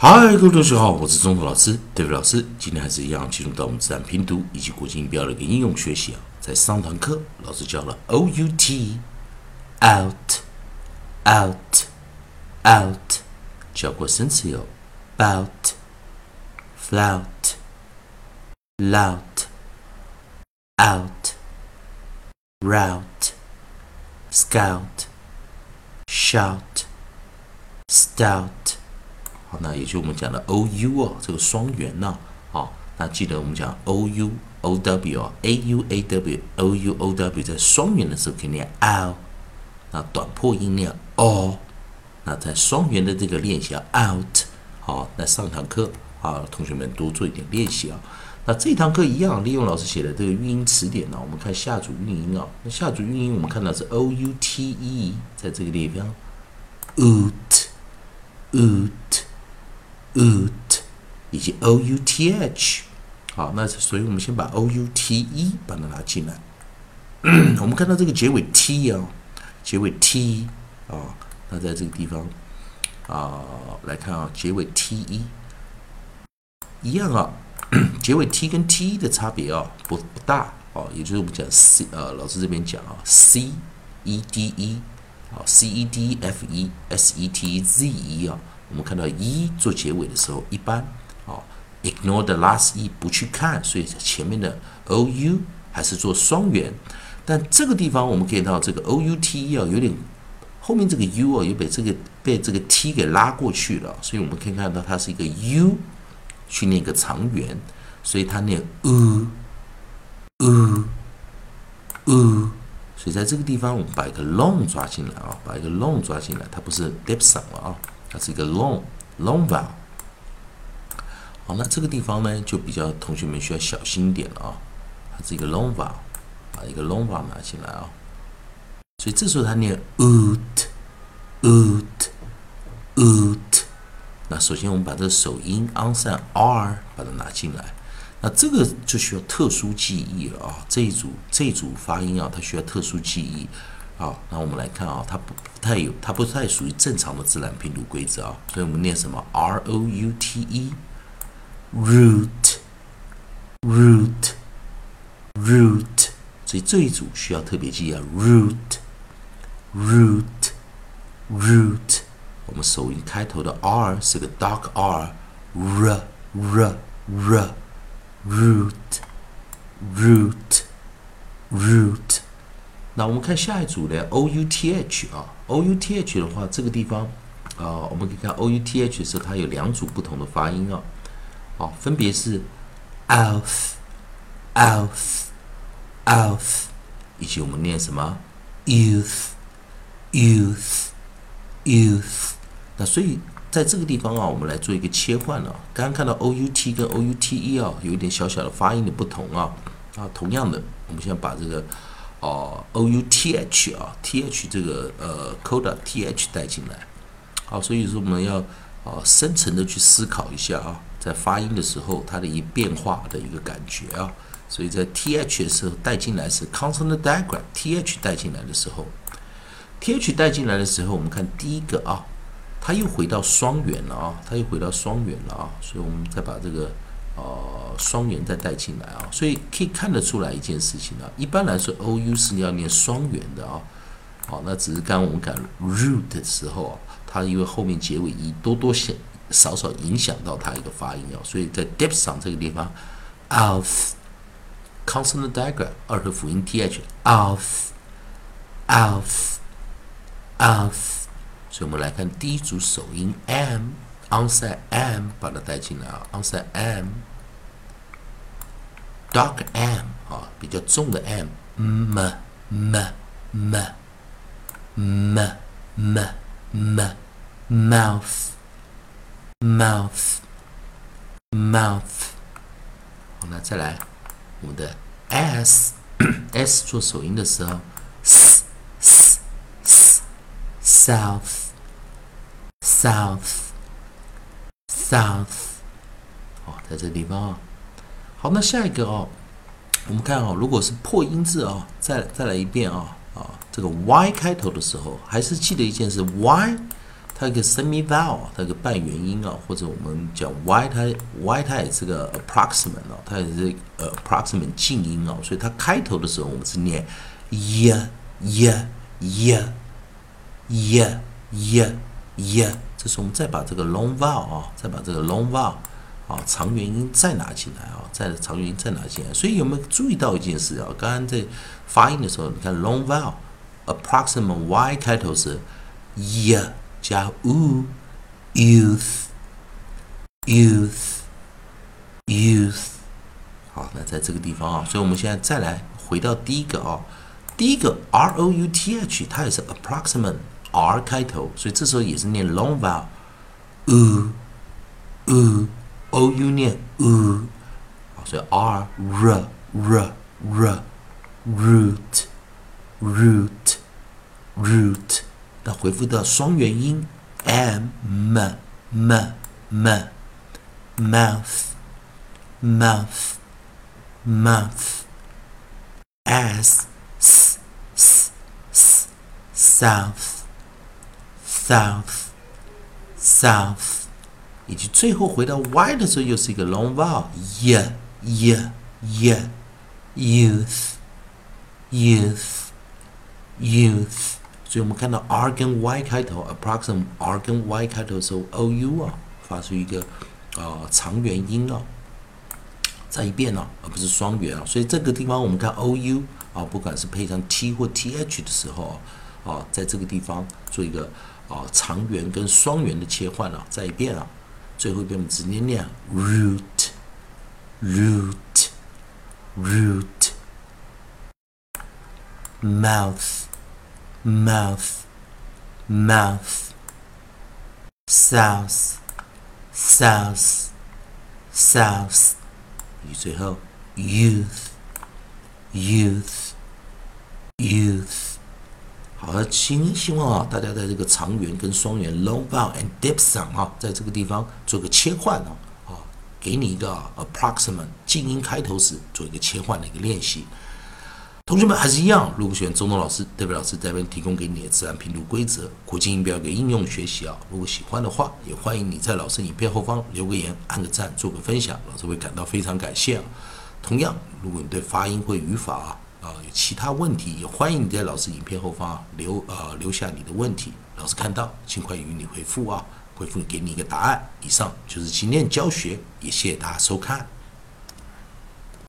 嗨，各位同学好，我是中头老师戴伟老师。今天还是一样进入到我们自然拼读以及国际音标的一个应用学习啊。在上堂课，老师教了 O U T out out out，教过生词有 bout flout lout out route scout shout stout。好，那也就我们讲的 O U 哦，这个双元呢，好，那记得我们讲 O U O W 啊，A U A W O U O W 在双元的时候可以念 O，那短破音念 O，那在双元的这个练习 out，好，那上堂课啊，同学们多做一点练习啊。那这堂课一样，利用老师写的这个韵音词典呢，我们看下组韵音啊，那下组韵音我们看到是 O U T E，在这个地方，oot，oot。oot out 以及 o u t h，好，那所以我们先把 o u t e 把它拿进来。我们看到这个结尾 t 啊，结尾 t 啊，那在这个地方啊来看啊，结尾 t e 一样啊，结尾 t 跟 t 的差别啊不不大哦，也就是我们讲 c 呃，老师这边讲啊，c e d e 啊，c e d f e s e t z e 啊。我们看到一做结尾的时候，一般啊，ignore the last e 不去看，所以前面的 o u 还是做双元。但这个地方我们可以到这个 o u t e 啊，有点后面这个 u 啊，又被这个被这个 t 给拉过去了，所以我们可以看到它是一个 u 去念一个长元，所以它念 u u u，所以在这个地方我们把一个 long 抓进来啊，把一个 long 抓进来，它不是 diphthong 了啊。它是一个 long long vowel，好，那这个地方呢就比较同学们需要小心一点了啊。它是一个 long vowel，把一个 long vowel 拿进来啊。所以这时候它念 oot oot oot。那首先我们把这个首音 on 上 r 把它拿进来，那这个就需要特殊记忆了啊。这一组这一组发音啊，它需要特殊记忆。好，那我们来看啊，它不太有，它不太属于正常的自然拼读规则啊，所以我们念什么？R O U T E，root，root，root，所以这一组需要特别记啊，root，root，root，我们首音开头的 R 是个 dark R，r，r，root，root，root。那我们看下一组的 o u t h 啊，o u t h 的话，这个地方啊，我们可以看 o u t h 的时候，它有两组不同的发音啊，好，分别是 alf，alf，alf，以及我们念什么 youth，youth，youth。那所以在这个地方啊，我们来做一个切换啊。刚刚看到 o u t 跟 o u t e 啊，有一点小小的发音的不同啊，啊，同样的，我们现在把这个。哦，o u t h 啊，t h 这个呃，coda t h 带进来，好，所以说我们要啊深层的去思考一下啊，在发音的时候它的一变化的一个感觉啊，所以在 t h 的时候带进来是 consonant digraph，t h 带进来的时候，t h 带进来的时候，我们看第一个啊，它又回到双元了啊，它又回到双元了啊，所以我们再把这个。呃，双元再带进来啊，所以可以看得出来一件事情啊。一般来说，o u 是要念双元的啊。好，那只是刚刚我们讲 root 的时候啊，它因为后面结尾一多多少少少影响到它一个发音啊，所以在 depth 上这个地方，of consonant digraph 二合辅音 th of of of，所以我们来看第一组首音 m。Onside m 把它带进来啊，onside m，dark m 啊，比较重的 m，m m m m m m mouth mouth mouth，好，那再来我们的 s s 做首音的时候，s s s south south South，哦，在这个地方啊。好，那下一个哦，我们看啊，如果是破音字啊，再再来一遍啊啊，这个 Y 开头的时候，还是记得一件事，Y 它有个 semi vowel，它有个半元音啊，或者我们讲 y 它 y 它也是个 approximate 哦，它也是 approximate 静音哦，所以它开头的时候我们是念 y y y y y y，这时候我们再把这个 long vowel 啊，再把这个 long vowel 啊长元音再拿进来啊，再长元音再拿进来，所以有没有注意到一件事啊？刚刚在发音的时候，你看 long vowel approximate y 开头是 ya。加 u youth youth youth，好，那在这个地方啊，所以我们现在再来回到第一个啊，第一个 r o u t h，它也是 approximate r 开头，所以这时候也是念 long vowel u u o u 念 u，所以 r r r r root root root。那回复到双元音，m m m m mouth mouth mouth s s s south south south，以及最后回到 y 的时候，又是一个 long vowel y y y youth youth youth。所以我们看到 r 跟 y 开头，approxim r 跟 y 开头的时候，o u 啊，发出一个啊长元音啊，再一遍啊，而不是双元啊。所以这个地方我们看 o u 啊，不管是配上 t 或 t h 的时候啊，在这个地方做一个啊长元跟双元的切换啊，再一遍啊，最后一遍我们直接念 root，root，root，mouth。mouth, mouth, south, south, south，与最后 youth, youth。好的，希希望啊，大家在这个长元跟双元 long vowel and deep sound 啊，在这个地方做个切换啊，啊，给你一个 approximate 静音开头时做一个切换的一个练习。同学们还是一样，如果喜欢中东老师，代表老师这边提供给你的自然拼读规则、国际音标给应用学习啊。如果喜欢的话，也欢迎你在老师影片后方留个言、按个赞、做个分享，老师会感到非常感谢啊。同样，如果你对发音或语法啊啊有其他问题，也欢迎你在老师影片后方留呃留下你的问题，老师看到尽快与你回复啊，回复给你一个答案。以上就是今天教学，也谢谢大家收看。